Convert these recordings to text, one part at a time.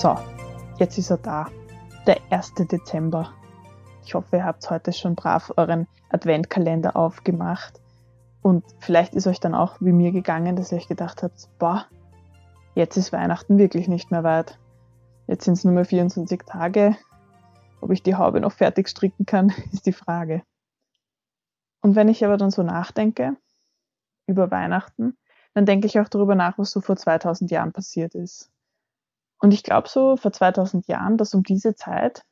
So, jetzt ist er da. Der 1. Dezember. Ich hoffe, ihr habt heute schon brav euren Adventkalender aufgemacht. Und vielleicht ist euch dann auch wie mir gegangen, dass ihr euch gedacht habt, boah, jetzt ist Weihnachten wirklich nicht mehr weit. Jetzt sind es nur mehr 24 Tage. Ob ich die Haube noch fertig stricken kann, ist die Frage. Und wenn ich aber dann so nachdenke über Weihnachten, dann denke ich auch darüber nach, was so vor 2000 Jahren passiert ist. Und ich glaube so vor 2000 Jahren, dass um diese Zeit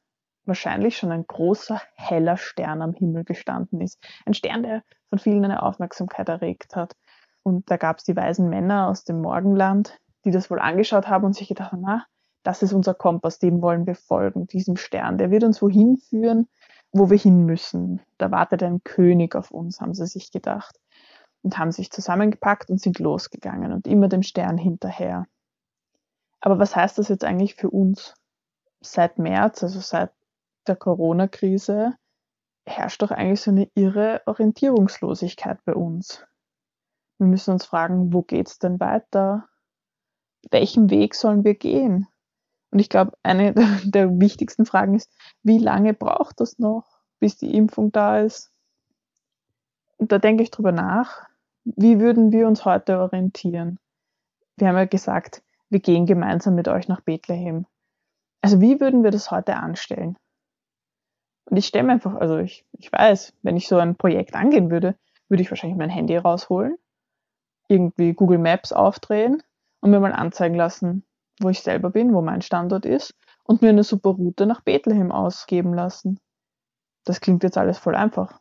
wahrscheinlich schon ein großer, heller Stern am Himmel gestanden ist. Ein Stern, der von vielen eine Aufmerksamkeit erregt hat. Und da gab es die weisen Männer aus dem Morgenland, die das wohl angeschaut haben und sich gedacht haben, na, das ist unser Kompass, dem wollen wir folgen, diesem Stern. Der wird uns wohin führen, wo wir hin müssen. Da wartet ein König auf uns, haben sie sich gedacht. Und haben sich zusammengepackt und sind losgegangen und immer dem Stern hinterher. Aber was heißt das jetzt eigentlich für uns? Seit März, also seit der Corona-Krise, herrscht doch eigentlich so eine irre Orientierungslosigkeit bei uns. Wir müssen uns fragen, wo geht's denn weiter? Welchen Weg sollen wir gehen? Und ich glaube, eine der wichtigsten Fragen ist, wie lange braucht das noch, bis die Impfung da ist? Und da denke ich drüber nach, wie würden wir uns heute orientieren? Wir haben ja gesagt, wir gehen gemeinsam mit euch nach Bethlehem. Also wie würden wir das heute anstellen? Und ich stelle mir einfach, also ich, ich weiß, wenn ich so ein Projekt angehen würde, würde ich wahrscheinlich mein Handy rausholen, irgendwie Google Maps aufdrehen und mir mal anzeigen lassen, wo ich selber bin, wo mein Standort ist und mir eine super Route nach Bethlehem ausgeben lassen. Das klingt jetzt alles voll einfach,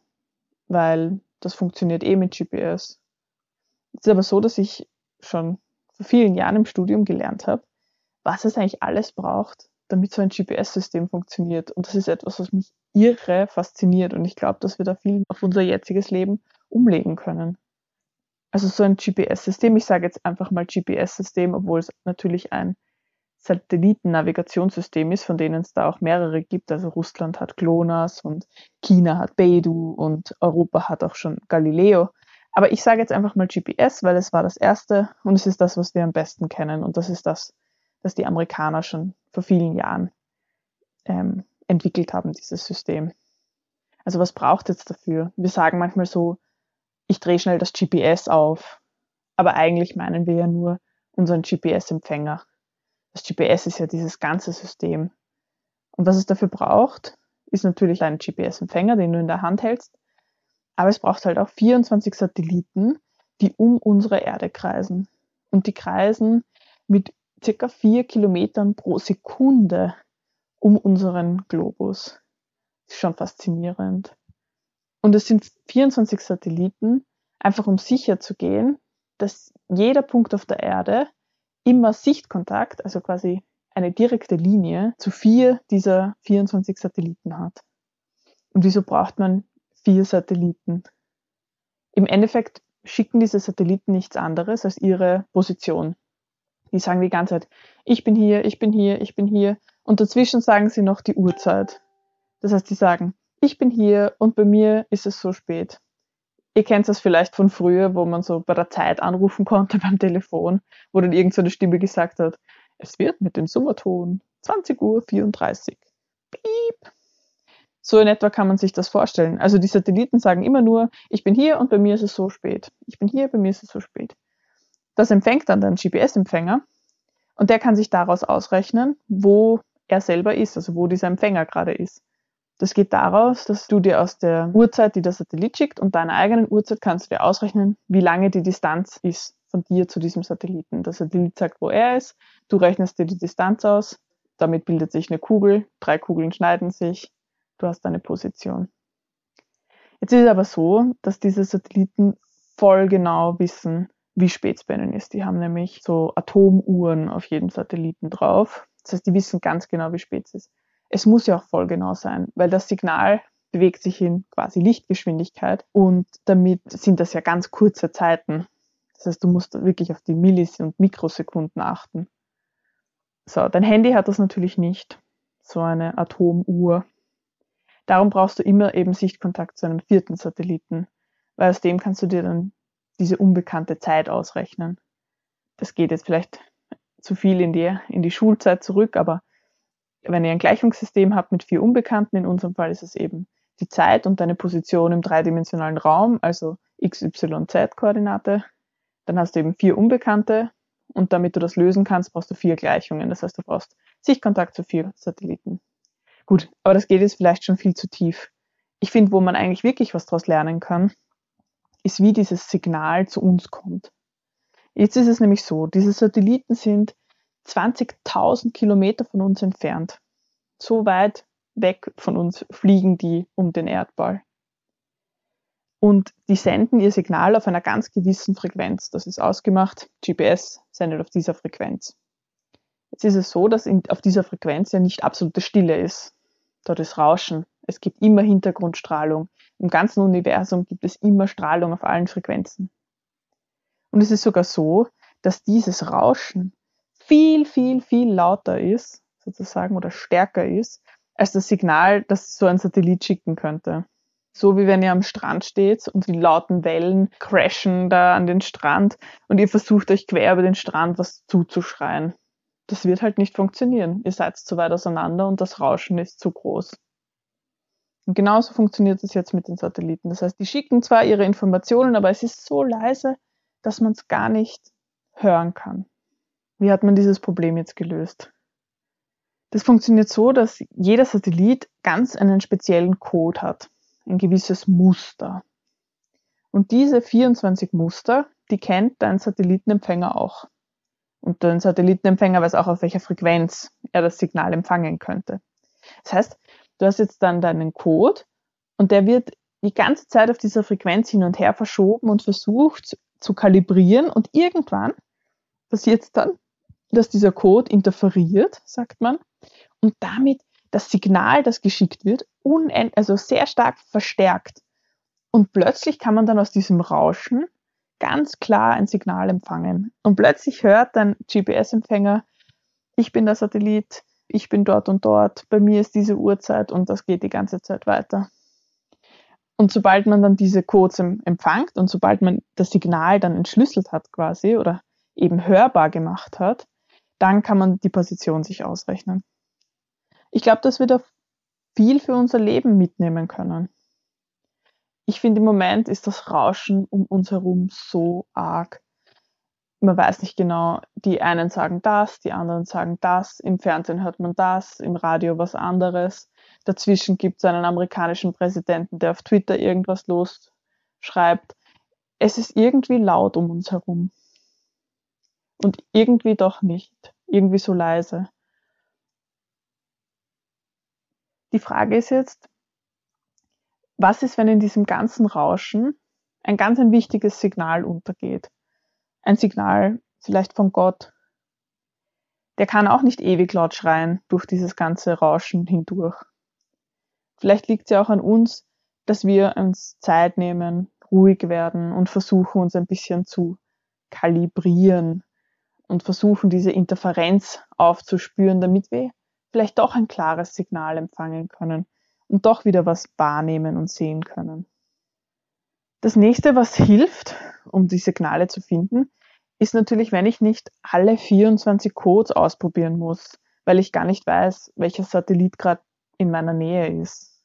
weil das funktioniert eh mit GPS. Es ist aber so, dass ich schon vor vielen Jahren im Studium gelernt habe, was es eigentlich alles braucht, damit so ein GPS-System funktioniert. Und das ist etwas, was mich irre fasziniert. Und ich glaube, dass wir da viel auf unser jetziges Leben umlegen können. Also so ein GPS-System, ich sage jetzt einfach mal GPS-System, obwohl es natürlich ein Satellitennavigationssystem ist, von denen es da auch mehrere gibt. Also Russland hat GLONASS und China hat Beidou und Europa hat auch schon Galileo. Aber ich sage jetzt einfach mal GPS, weil es war das erste und es ist das, was wir am besten kennen. Und das ist das, was die Amerikaner schon vor vielen Jahren ähm, entwickelt haben, dieses System. Also was braucht es jetzt dafür? Wir sagen manchmal so, ich drehe schnell das GPS auf, aber eigentlich meinen wir ja nur unseren GPS-Empfänger. Das GPS ist ja dieses ganze System. Und was es dafür braucht, ist natürlich ein GPS-Empfänger, den du in der Hand hältst, aber es braucht halt auch 24 Satelliten, die um unsere Erde kreisen. Und die kreisen mit circa vier Kilometern pro Sekunde um unseren Globus. Das ist schon faszinierend. Und es sind 24 Satelliten, einfach um sicher zu gehen, dass jeder Punkt auf der Erde immer Sichtkontakt, also quasi eine direkte Linie zu vier dieser 24 Satelliten hat. Und wieso braucht man vier Satelliten. Im Endeffekt schicken diese Satelliten nichts anderes als ihre Position. Die sagen die ganze Zeit, ich bin hier, ich bin hier, ich bin hier. Und dazwischen sagen sie noch die Uhrzeit. Das heißt, die sagen, ich bin hier und bei mir ist es so spät. Ihr kennt das vielleicht von früher, wo man so bei der Zeit anrufen konnte beim Telefon, wo dann irgendeine so Stimme gesagt hat, es wird mit dem Summerton 20 Uhr 34. Piep. So in etwa kann man sich das vorstellen. Also die Satelliten sagen immer nur, ich bin hier und bei mir ist es so spät. Ich bin hier, bei mir ist es so spät. Das empfängt dann den GPS-Empfänger und der kann sich daraus ausrechnen, wo er selber ist, also wo dieser Empfänger gerade ist. Das geht daraus, dass du dir aus der Uhrzeit, die der Satellit schickt, und deiner eigenen Uhrzeit kannst du dir ausrechnen, wie lange die Distanz ist von dir zu diesem Satelliten. Der Satellit sagt, wo er ist, du rechnest dir die Distanz aus, damit bildet sich eine Kugel, drei Kugeln schneiden sich, du hast deine Position. Jetzt ist es aber so, dass diese Satelliten voll genau wissen, wie spät es bei ihnen ist. Die haben nämlich so Atomuhren auf jedem Satelliten drauf. Das heißt, die wissen ganz genau, wie spät es ist. Es muss ja auch voll genau sein, weil das Signal bewegt sich in quasi Lichtgeschwindigkeit und damit sind das ja ganz kurze Zeiten. Das heißt, du musst wirklich auf die Millis- und Mikrosekunden achten. So, dein Handy hat das natürlich nicht. So eine Atomuhr. Darum brauchst du immer eben Sichtkontakt zu einem vierten Satelliten, weil aus dem kannst du dir dann diese unbekannte Zeit ausrechnen. Das geht jetzt vielleicht zu viel in die, in die Schulzeit zurück, aber wenn ihr ein Gleichungssystem habt mit vier Unbekannten, in unserem Fall ist es eben die Zeit und deine Position im dreidimensionalen Raum, also x, y, z Koordinate, dann hast du eben vier Unbekannte und damit du das lösen kannst, brauchst du vier Gleichungen. Das heißt, du brauchst Sichtkontakt zu vier Satelliten. Gut, aber das geht jetzt vielleicht schon viel zu tief. Ich finde, wo man eigentlich wirklich was daraus lernen kann, ist, wie dieses Signal zu uns kommt. Jetzt ist es nämlich so, diese Satelliten sind 20.000 Kilometer von uns entfernt. So weit weg von uns fliegen die um den Erdball. Und die senden ihr Signal auf einer ganz gewissen Frequenz. Das ist ausgemacht. GPS sendet auf dieser Frequenz. Jetzt ist es so, dass in, auf dieser Frequenz ja nicht absolute Stille ist. Dort ist Rauschen. Es gibt immer Hintergrundstrahlung. Im ganzen Universum gibt es immer Strahlung auf allen Frequenzen. Und es ist sogar so, dass dieses Rauschen viel, viel, viel lauter ist, sozusagen, oder stärker ist, als das Signal, das so ein Satellit schicken könnte. So wie wenn ihr am Strand steht und die lauten Wellen crashen da an den Strand und ihr versucht euch quer über den Strand was zuzuschreien. Das wird halt nicht funktionieren. Ihr seid zu weit auseinander und das Rauschen ist zu groß. Und genauso funktioniert es jetzt mit den Satelliten. Das heißt, die schicken zwar ihre Informationen, aber es ist so leise, dass man es gar nicht hören kann. Wie hat man dieses Problem jetzt gelöst? Das funktioniert so, dass jeder Satellit ganz einen speziellen Code hat, ein gewisses Muster. Und diese 24 Muster, die kennt dein Satellitenempfänger auch. Und dein Satellitenempfänger weiß auch, auf welcher Frequenz er das Signal empfangen könnte. Das heißt, du hast jetzt dann deinen Code und der wird die ganze Zeit auf dieser Frequenz hin und her verschoben und versucht zu kalibrieren und irgendwann passiert es dann, dass dieser Code interferiert, sagt man, und damit das Signal, das geschickt wird, unend also sehr stark verstärkt. Und plötzlich kann man dann aus diesem Rauschen ganz klar ein Signal empfangen. Und plötzlich hört dein GPS-Empfänger, ich bin der Satellit, ich bin dort und dort, bei mir ist diese Uhrzeit und das geht die ganze Zeit weiter. Und sobald man dann diese Codes empfängt und sobald man das Signal dann entschlüsselt hat quasi oder eben hörbar gemacht hat, dann kann man die Position sich ausrechnen. Ich glaube, dass wir da viel für unser Leben mitnehmen können. Ich finde, im Moment ist das Rauschen um uns herum so arg. Man weiß nicht genau, die einen sagen das, die anderen sagen das, im Fernsehen hört man das, im Radio was anderes. Dazwischen gibt es einen amerikanischen Präsidenten, der auf Twitter irgendwas losschreibt. Es ist irgendwie laut um uns herum und irgendwie doch nicht, irgendwie so leise. Die Frage ist jetzt, was ist, wenn in diesem ganzen Rauschen ein ganz ein wichtiges Signal untergeht? Ein Signal vielleicht von Gott. Der kann auch nicht ewig laut schreien durch dieses ganze Rauschen hindurch. Vielleicht liegt es ja auch an uns, dass wir uns Zeit nehmen, ruhig werden und versuchen, uns ein bisschen zu kalibrieren, und versuchen, diese Interferenz aufzuspüren, damit wir vielleicht doch ein klares Signal empfangen können und doch wieder was wahrnehmen und sehen können. Das nächste, was hilft, um die Signale zu finden, ist natürlich, wenn ich nicht alle 24 Codes ausprobieren muss, weil ich gar nicht weiß, welcher Satellit gerade in meiner Nähe ist.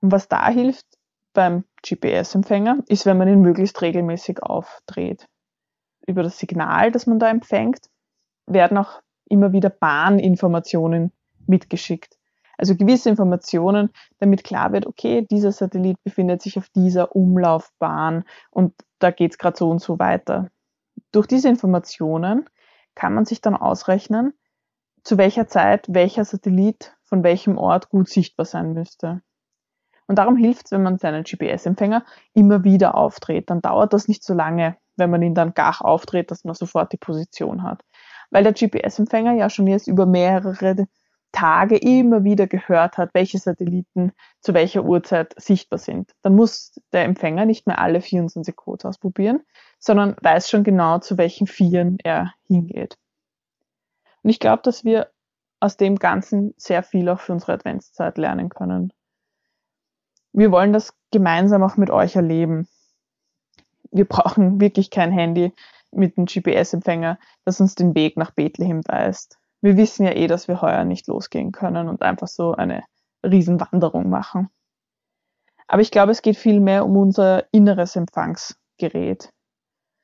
Und was da hilft beim GPS-Empfänger, ist, wenn man ihn möglichst regelmäßig aufdreht über das Signal, das man da empfängt, werden auch immer wieder Bahninformationen mitgeschickt. Also gewisse Informationen, damit klar wird, okay, dieser Satellit befindet sich auf dieser Umlaufbahn und da geht es gerade so und so weiter. Durch diese Informationen kann man sich dann ausrechnen, zu welcher Zeit welcher Satellit von welchem Ort gut sichtbar sein müsste. Und darum hilft es, wenn man seinen GPS-Empfänger immer wieder aufdreht. Dann dauert das nicht so lange, wenn man ihn dann gar aufdreht, dass man sofort die Position hat. Weil der GPS-Empfänger ja schon jetzt über mehrere Tage immer wieder gehört hat, welche Satelliten zu welcher Uhrzeit sichtbar sind. Dann muss der Empfänger nicht mehr alle 24 Codes ausprobieren, sondern weiß schon genau, zu welchen Vieren er hingeht. Und ich glaube, dass wir aus dem Ganzen sehr viel auch für unsere Adventszeit lernen können. Wir wollen das gemeinsam auch mit euch erleben wir brauchen wirklich kein Handy. mit dem GPS-Empfänger, das uns den Weg nach Bethlehem weist. Wir wissen ja eh, dass wir heuer nicht losgehen können und einfach so eine Riesenwanderung machen. Aber ich glaube, es geht viel mehr um unser inneres Empfangsgerät,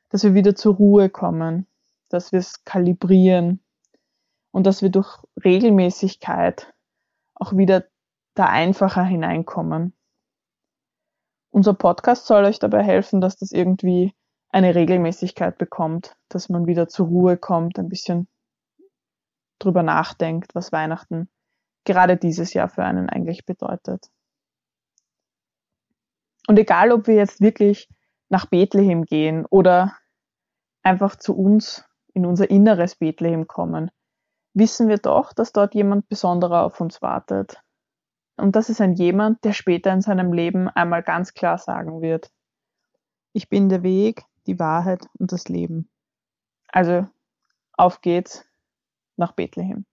dass wir wieder zur Ruhe kommen, dass wir es kalibrieren und dass wir durch Regelmäßigkeit auch wieder da einfacher hineinkommen. Unser Podcast soll euch dabei helfen, dass das irgendwie eine Regelmäßigkeit bekommt, dass man wieder zur Ruhe kommt, ein bisschen drüber nachdenkt, was Weihnachten gerade dieses Jahr für einen eigentlich bedeutet. Und egal, ob wir jetzt wirklich nach Bethlehem gehen oder einfach zu uns in unser inneres Bethlehem kommen, wissen wir doch, dass dort jemand Besonderer auf uns wartet. Und das ist ein jemand, der später in seinem Leben einmal ganz klar sagen wird, ich bin der Weg, die Wahrheit und das Leben. Also auf geht's nach Bethlehem.